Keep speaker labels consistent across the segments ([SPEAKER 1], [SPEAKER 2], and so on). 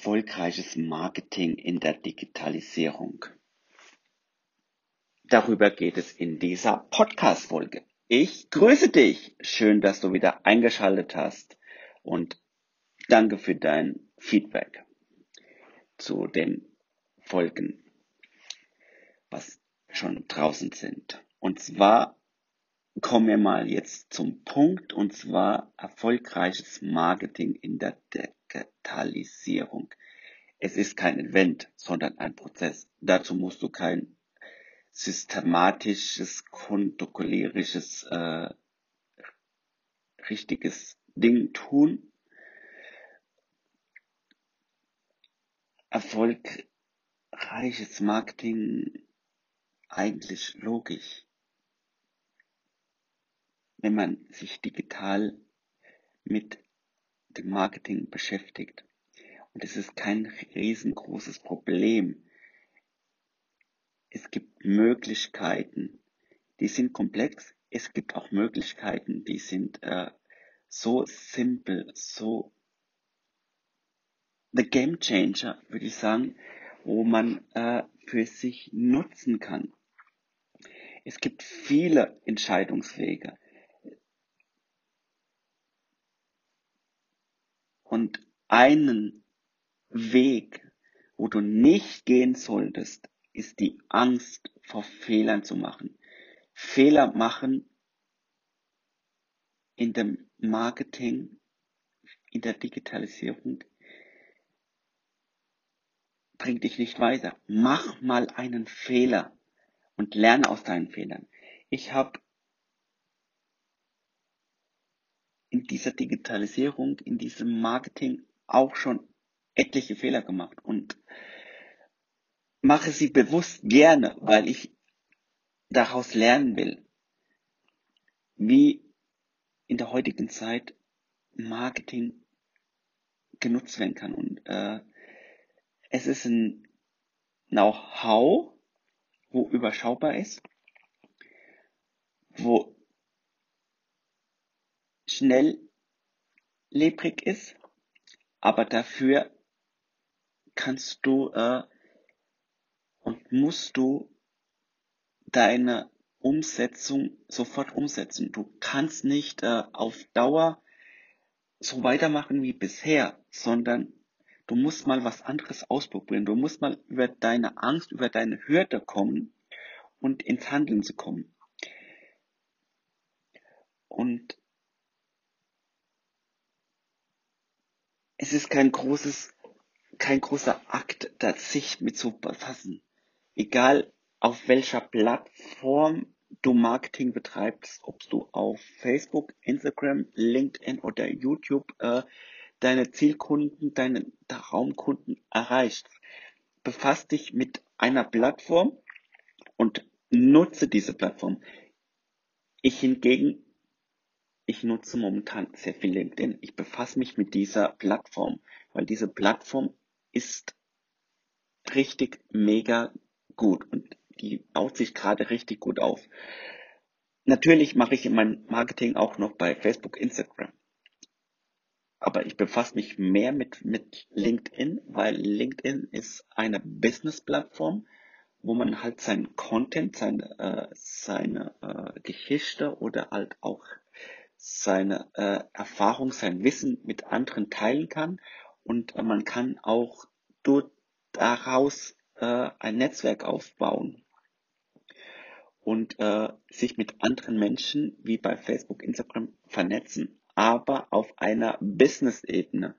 [SPEAKER 1] erfolgreiches Marketing in der Digitalisierung. Darüber geht es in dieser Podcast-Folge. Ich grüße dich. Schön, dass du wieder eingeschaltet hast und danke für dein Feedback zu den Folgen, was schon draußen sind. Und zwar kommen wir mal jetzt zum Punkt und zwar erfolgreiches Marketing in der Digitalisierung. Es ist kein Event, sondern ein Prozess. Dazu musst du kein systematisches, kontokulärisches, äh, richtiges Ding tun. Erfolgreiches Marketing eigentlich logisch wenn man sich digital mit dem Marketing beschäftigt. Und es ist kein riesengroßes Problem. Es gibt Möglichkeiten, die sind komplex. Es gibt auch Möglichkeiten, die sind äh, so simpel, so the game changer, würde ich sagen, wo man äh, für sich nutzen kann. Es gibt viele Entscheidungswege. Und einen Weg, wo du nicht gehen solltest, ist die Angst vor Fehlern zu machen. Fehler machen in dem Marketing, in der Digitalisierung bringt dich nicht weiter. Mach mal einen Fehler und lerne aus deinen Fehlern. Ich habe in dieser Digitalisierung, in diesem Marketing auch schon etliche Fehler gemacht und mache sie bewusst gerne, weil ich daraus lernen will, wie in der heutigen Zeit Marketing genutzt werden kann. Und äh, es ist ein Know-how, wo überschaubar ist, wo schnell lebrig ist, aber dafür kannst du äh, und musst du deine Umsetzung sofort umsetzen. Du kannst nicht äh, auf Dauer so weitermachen wie bisher, sondern du musst mal was anderes ausprobieren. Du musst mal über deine Angst, über deine Hürde kommen und ins Handeln zu kommen. Und es ist kein großes, kein großer Akt, da sich mit zu befassen. Egal auf welcher Plattform du Marketing betreibst, ob du auf Facebook, Instagram, LinkedIn oder YouTube äh, deine Zielkunden, deine Raumkunden erreichst. Befass dich mit einer Plattform und nutze diese Plattform. Ich hingegen ich nutze momentan sehr viel LinkedIn. Ich befasse mich mit dieser Plattform, weil diese Plattform ist richtig mega gut und die baut sich gerade richtig gut auf. Natürlich mache ich mein Marketing auch noch bei Facebook, Instagram. Aber ich befasse mich mehr mit, mit LinkedIn, weil LinkedIn ist eine Business-Plattform, wo man halt seinen Content, seine, äh, seine äh, Geschichte oder halt auch seine äh, Erfahrung, sein Wissen mit anderen teilen kann. Und äh, man kann auch dort daraus äh, ein Netzwerk aufbauen. Und äh, sich mit anderen Menschen wie bei Facebook, Instagram vernetzen, aber auf einer Business-Ebene.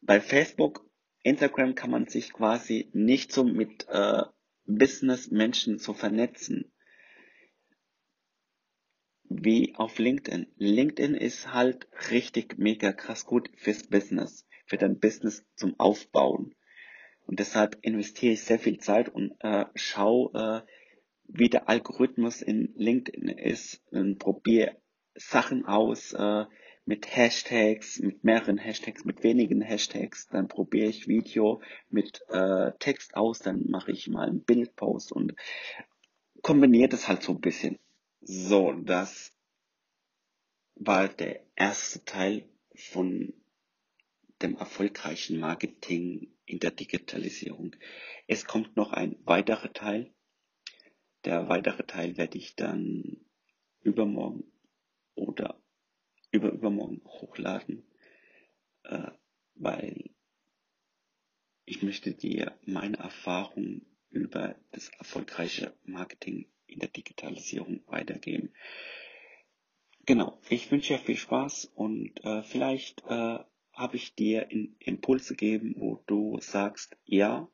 [SPEAKER 1] Bei Facebook, Instagram kann man sich quasi nicht so mit äh, Business-Menschen so vernetzen wie auf LinkedIn. LinkedIn ist halt richtig mega krass gut fürs Business, für dein Business zum Aufbauen. Und deshalb investiere ich sehr viel Zeit und äh, schau, äh, wie der Algorithmus in LinkedIn ist und probiere Sachen aus äh, mit Hashtags, mit mehreren Hashtags, mit wenigen Hashtags. Dann probiere ich Video mit äh, Text aus, dann mache ich mal einen Bildpost und kombiniere das halt so ein bisschen. So, das war der erste Teil von dem erfolgreichen Marketing in der Digitalisierung. Es kommt noch ein weiterer Teil. Der weitere Teil werde ich dann übermorgen oder übermorgen hochladen, äh, weil ich möchte dir meine Erfahrungen über das erfolgreiche Marketing in der Digitalisierung weitergeben. Genau, ich wünsche dir viel Spaß und äh, vielleicht äh, habe ich dir Impulse gegeben, wo du sagst, ja,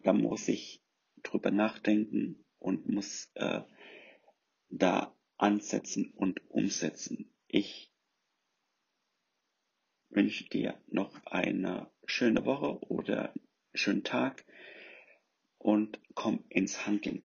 [SPEAKER 1] da muss ich drüber nachdenken und muss äh, da ansetzen und umsetzen. Ich wünsche dir noch eine schöne Woche oder schönen Tag und komm ins Handeln.